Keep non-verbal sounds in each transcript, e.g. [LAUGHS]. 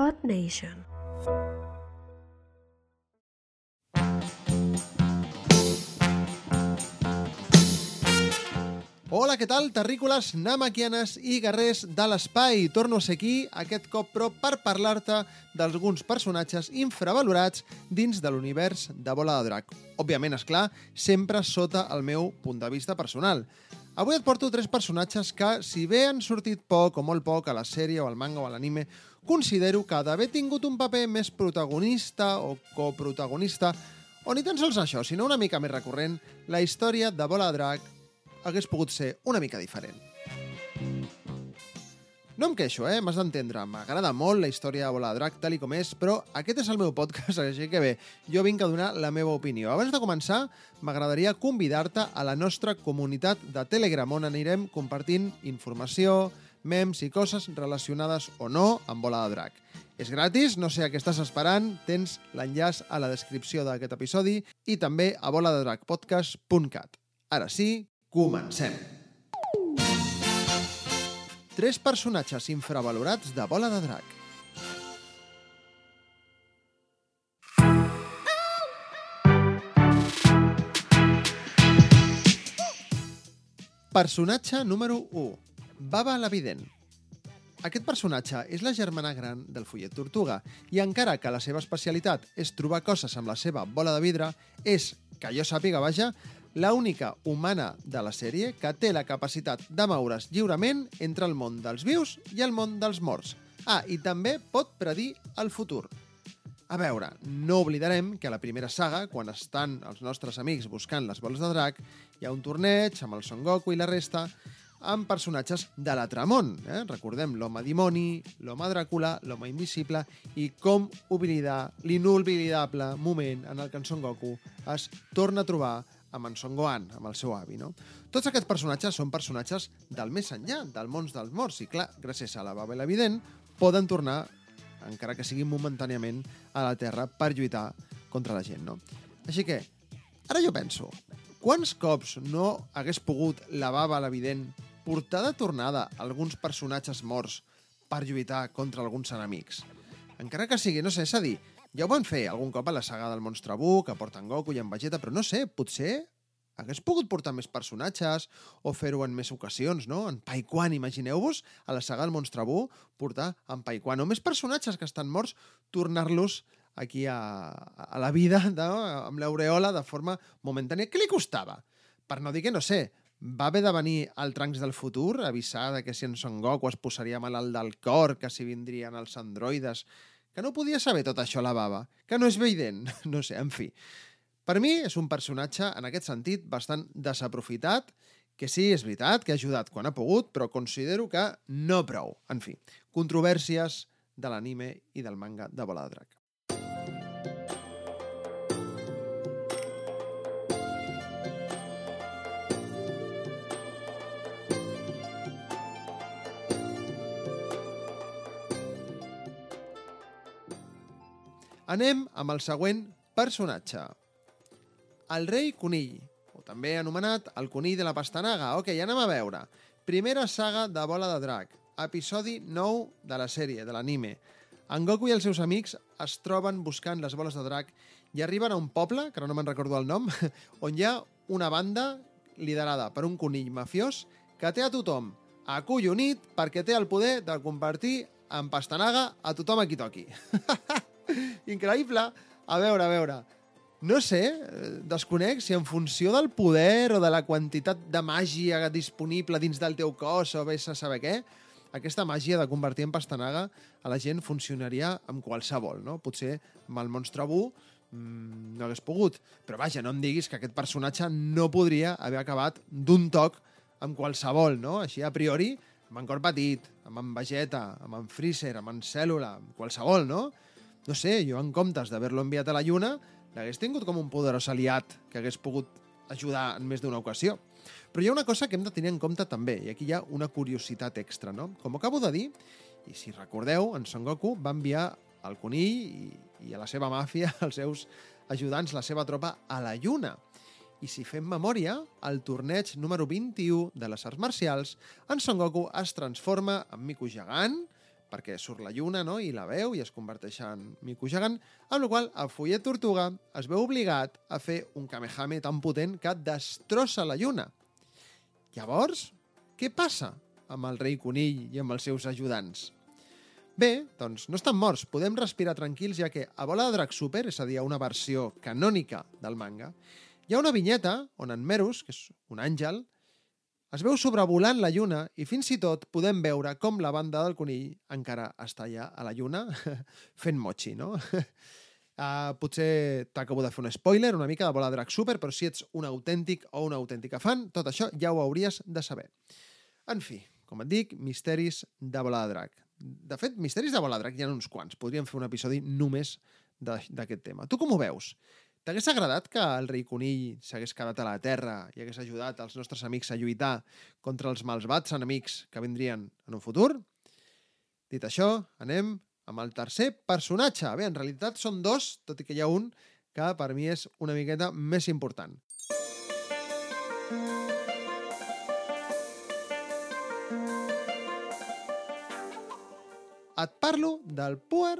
Earth Nation. Hola, què tal, terrícoles, namaquianes i guerrers de l'espai? Torno a ser aquí, aquest cop, però per parlar-te d'alguns personatges infravalorats dins de l'univers de Bola de Drac. Òbviament, és clar, sempre sota el meu punt de vista personal. Avui et porto tres personatges que, si bé han sortit poc o molt poc a la sèrie o al manga o a l'anime, considero que d'haver tingut un paper més protagonista o coprotagonista, o ni tan sols això, sinó una mica més recurrent, la història de Bola Drac hagués pogut ser una mica diferent. No em queixo, eh? M'has d'entendre. M'agrada molt la història de Bola de Drac, tal i com és, però aquest és el meu podcast, [LAUGHS] així que bé, jo vinc a donar la meva opinió. Abans de començar, m'agradaria convidar-te a la nostra comunitat de Telegram, on anirem compartint informació, memes i coses relacionades o no amb Bola de Drac. És gratis, no sé a què estàs esperant, tens l'enllaç a la descripció d'aquest episodi i també a boladedracpodcast.cat. Ara sí, comencem! Tres personatges infravalorats de Bola de Drac. Personatge número 1. Baba l'Evident. Aquest personatge és la germana gran del follet Tortuga i encara que la seva especialitat és trobar coses amb la seva bola de vidre, és, que jo sàpiga, vaja, la única humana de la sèrie que té la capacitat de moure's lliurement entre el món dels vius i el món dels morts. Ah, i també pot predir el futur. A veure, no oblidarem que a la primera saga, quan estan els nostres amics buscant les boles de drac, hi ha un torneig amb el Son Goku i la resta amb personatges de l'Atramón. Eh? Recordem l'home dimoni, l'home Dràcula, l'home invisible i com oblidar l'inolvidable moment en el que en Son Goku es torna a trobar amb en Son Gohan, amb el seu avi. No? Tots aquests personatges són personatges del més enllà, del món dels morts, i clar, gràcies a la Babel Evident, poden tornar, encara que siguin momentàniament, a la Terra per lluitar contra la gent. No? Així que, ara jo penso, quants cops no hagués pogut la Baba l'Evident portar de tornada alguns personatges morts per lluitar contra alguns enemics? Encara que sigui, no sé, és a dir, ja ho van fer algun cop a la saga del Monstre que porten Goku i en Vegeta, però no sé, potser hagués pogut portar més personatges o fer-ho en més ocasions, no? En Pai Quan, imagineu-vos, a la saga del Monstre Bu, portar en Pai Quan. O més personatges que estan morts, tornar-los aquí a, a la vida no? amb l'aureola de forma momentània. Què li costava? Per no dir que, no sé, va haver de venir al Trunks del futur, avisar de que si en Son Goku es posaria malalt del cor, que si vindrien els androides que no podia saber tot això la baba, que no és evident, [LAUGHS] no sé, en fi. Per mi és un personatge, en aquest sentit, bastant desaprofitat, que sí, és veritat, que ha ajudat quan ha pogut, però considero que no prou. En fi, controvèrsies de l'anime i del manga de Bola de Drac. Anem amb el següent personatge. El rei conill, o també anomenat el conill de la pastanaga. Ok, anem a veure. Primera saga de Bola de Drac, episodi 9 de la sèrie, de l'anime. En Goku i els seus amics es troben buscant les boles de drac i arriben a un poble, que no me'n recordo el nom, [LAUGHS] on hi ha una banda liderada per un conill mafiós que té a tothom acollonit perquè té el poder de convertir en pastanaga a tothom a qui toqui. [LAUGHS] Increïble. A veure, a veure. No sé, eh, desconec si en funció del poder o de la quantitat de màgia disponible dins del teu cos o vés a saber què, aquesta màgia de convertir en pastanaga a la gent funcionaria amb qualsevol, no? Potser amb el monstre Bu mmm, no hagués pogut. Però vaja, no em diguis que aquest personatge no podria haver acabat d'un toc amb qualsevol, no? Així a priori, amb en Cor Petit, amb en Vegeta, amb en Freezer, amb en Cèl·lula, amb qualsevol, no? No sé, jo en comptes d'haver-lo enviat a la Lluna, l'hagués tingut com un poderós aliat que hagués pogut ajudar en més d'una ocasió. Però hi ha una cosa que hem de tenir en compte també, i aquí hi ha una curiositat extra, no? Com acabo de dir, i si recordeu, en Son Goku va enviar el conill i, i a la seva màfia, [LAUGHS] els seus ajudants, la seva tropa, a la Lluna. I si fem memòria, al torneig número 21 de les arts marcials, en Son Goku es transforma en mico gegant, perquè surt la lluna no? i la veu i es converteix en mico gegant, amb la qual el fullet tortuga es veu obligat a fer un kamehame tan potent que destrossa la lluna. Llavors, què passa amb el rei conill i amb els seus ajudants? Bé, doncs no estan morts, podem respirar tranquils ja que a Bola de Drac Super, és a dir, una versió canònica del manga, hi ha una vinyeta on en Merus, que és un àngel, es veu sobrevolant la lluna i fins i tot podem veure com la banda del conill encara està allà a la lluna [LAUGHS] fent mochi, no? Uh, [LAUGHS] potser t'acabo de fer un spoiler una mica de Bola Drac Super, però si ets un autèntic o una autèntica fan, tot això ja ho hauries de saber. En fi, com et dic, misteris de Bola de Drac. De fet, misteris de Bola de Drac hi ha uns quants. Podríem fer un episodi només d'aquest tema. Tu com ho veus? T'hagués agradat que el rei conill s'hagués quedat a la Terra i hagués ajudat els nostres amics a lluitar contra els malvats enemics que vindrien en un futur? Dit això, anem amb el tercer personatge. Bé, en realitat són dos, tot i que hi ha un que per mi és una miqueta més important. Et parlo del Puer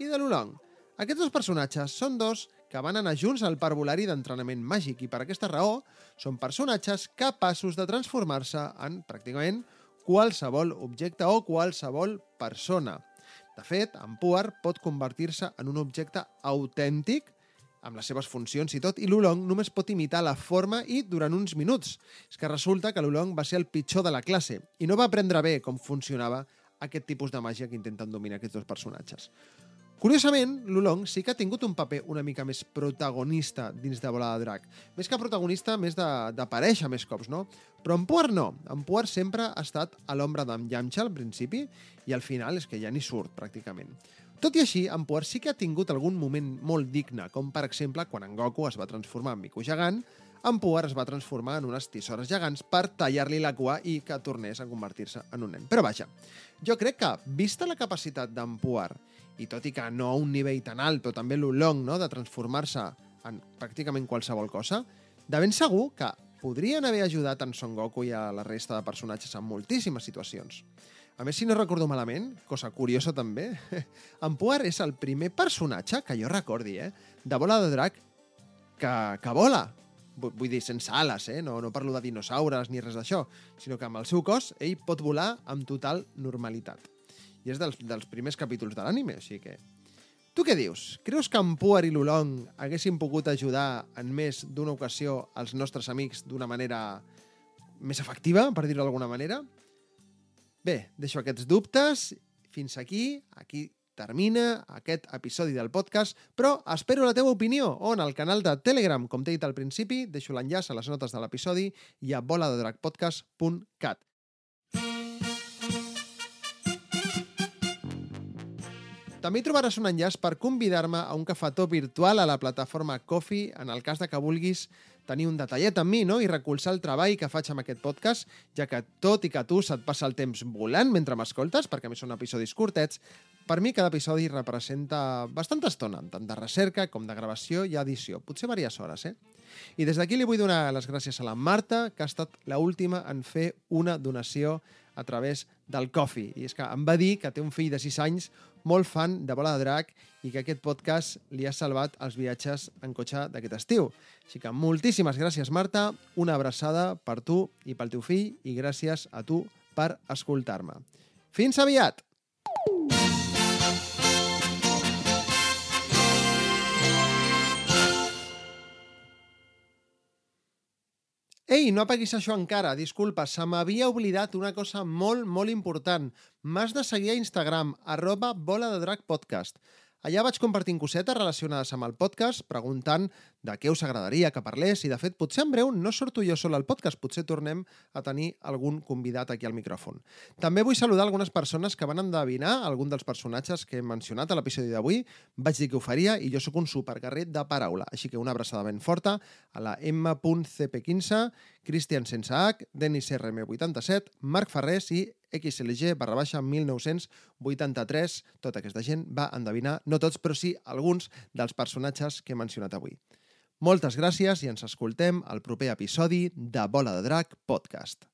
i de l'Ulong. Aquests dos personatges són dos que van anar junts al parvulari d'entrenament màgic i per aquesta raó són personatges capaços de transformar-se en pràcticament qualsevol objecte o qualsevol persona. De fet, en Puar pot convertir-se en un objecte autèntic amb les seves funcions i tot, i l'Ulong només pot imitar la forma i durant uns minuts. És que resulta que l'Ulong va ser el pitjor de la classe i no va aprendre bé com funcionava aquest tipus de màgia que intenten dominar aquests dos personatges. Curiosament, l'Ulong sí que ha tingut un paper una mica més protagonista dins de Bola de Drac. Més que protagonista, més d'aparèixer més cops, no? Però en Puar no. En Puar sempre ha estat a l'ombra d'en Yamcha al principi i al final és que ja ni surt, pràcticament. Tot i així, en Puar sí que ha tingut algun moment molt digne, com per exemple quan en Goku es va transformar en Miku Gegant, en Puar es va transformar en unes tisores gegants per tallar-li la cua i que tornés a convertir-se en un nen. Però vaja, jo crec que, vista la capacitat d'en Puar i tot i que no a un nivell tan alt, però també l'olong no? de transformar-se en pràcticament qualsevol cosa, de ben segur que podrien haver ajudat en Son Goku i a la resta de personatges en moltíssimes situacions. A més, si no recordo malament, cosa curiosa també, [LAUGHS] en Puar és el primer personatge que jo recordi, eh, de bola de drac que, que vola. Vull dir, sense ales, eh? no, no parlo de dinosaures ni res d'això, sinó que amb el seu cos ell pot volar amb total normalitat i és dels, dels primers capítols de l'ànime, així que... Tu què dius? Creus que en Puar i l'Ulong haguessin pogut ajudar en més d'una ocasió els nostres amics d'una manera més efectiva, per dir-ho d'alguna manera? Bé, deixo aquests dubtes. Fins aquí, aquí termina aquest episodi del podcast, però espero la teva opinió on al canal de Telegram, com t'he dit al principi, deixo l'enllaç a les notes de l'episodi i a boladedragpodcast.cat. També trobaràs un enllaç per convidar-me a un cafetó virtual a la plataforma Coffee en el cas de que vulguis tenir un detallet amb mi no? i recolzar el treball que faig amb aquest podcast, ja que tot i que tu se't passa el temps volant mentre m'escoltes, perquè a més són episodis curtets, per mi cada episodi representa bastanta estona, tant de recerca com de gravació i edició, potser diverses hores, eh? I des d'aquí li vull donar les gràcies a la Marta, que ha estat l última en fer una donació a través del Coffee. I és que em va dir que té un fill de 6 anys molt fan de Bola de Drac i que aquest podcast li ha salvat els viatges en cotxe d'aquest estiu. Així que moltíssimes gràcies, Marta, una abraçada per tu i pel teu fill i gràcies a tu per escoltar-me. Fins aviat! No apaguis això encara, disculpa, se m'havia oblidat una cosa molt, molt important. M'has de seguir a Instagram, arroba bola de drac podcast. Allà vaig compartint cosetes relacionades amb el podcast, preguntant de què us agradaria que parlés i, de fet, potser en breu no sorto jo sol al podcast, potser tornem a tenir algun convidat aquí al micròfon. També vull saludar algunes persones que van endevinar algun dels personatges que he mencionat a l'episodi d'avui. Vaig dir que ho faria i jo sóc un superguerrer de paraula, així que una abraçada ben forta a la M.CP15, Cristian Sense H, Denis RM87, Marc Ferrés i XLG barra baixa 1983. Tota aquesta gent va endevinar, no tots, però sí alguns dels personatges que he mencionat avui. Moltes gràcies i ens escoltem al proper episodi de Bola de Drac Podcast.